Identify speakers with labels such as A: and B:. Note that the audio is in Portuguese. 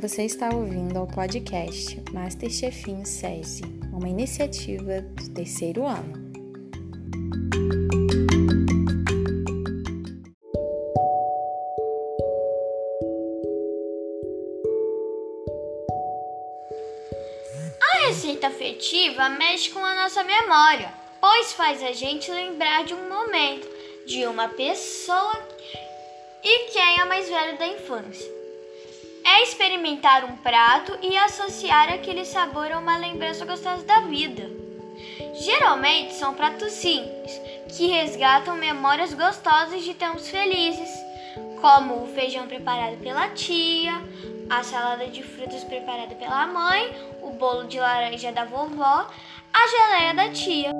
A: Você está ouvindo ao podcast Masterchefinho SESI, uma iniciativa do terceiro ano.
B: A receita afetiva mexe com a nossa memória, pois faz a gente lembrar de um momento, de uma pessoa e quem é mais velho da infância. É experimentar um prato e associar aquele sabor a uma lembrança gostosa da vida. Geralmente são pratos simples, que resgatam memórias gostosas de tempos felizes, como o feijão preparado pela tia, a salada de frutas preparada pela mãe, o bolo de laranja da vovó, a geleia da tia.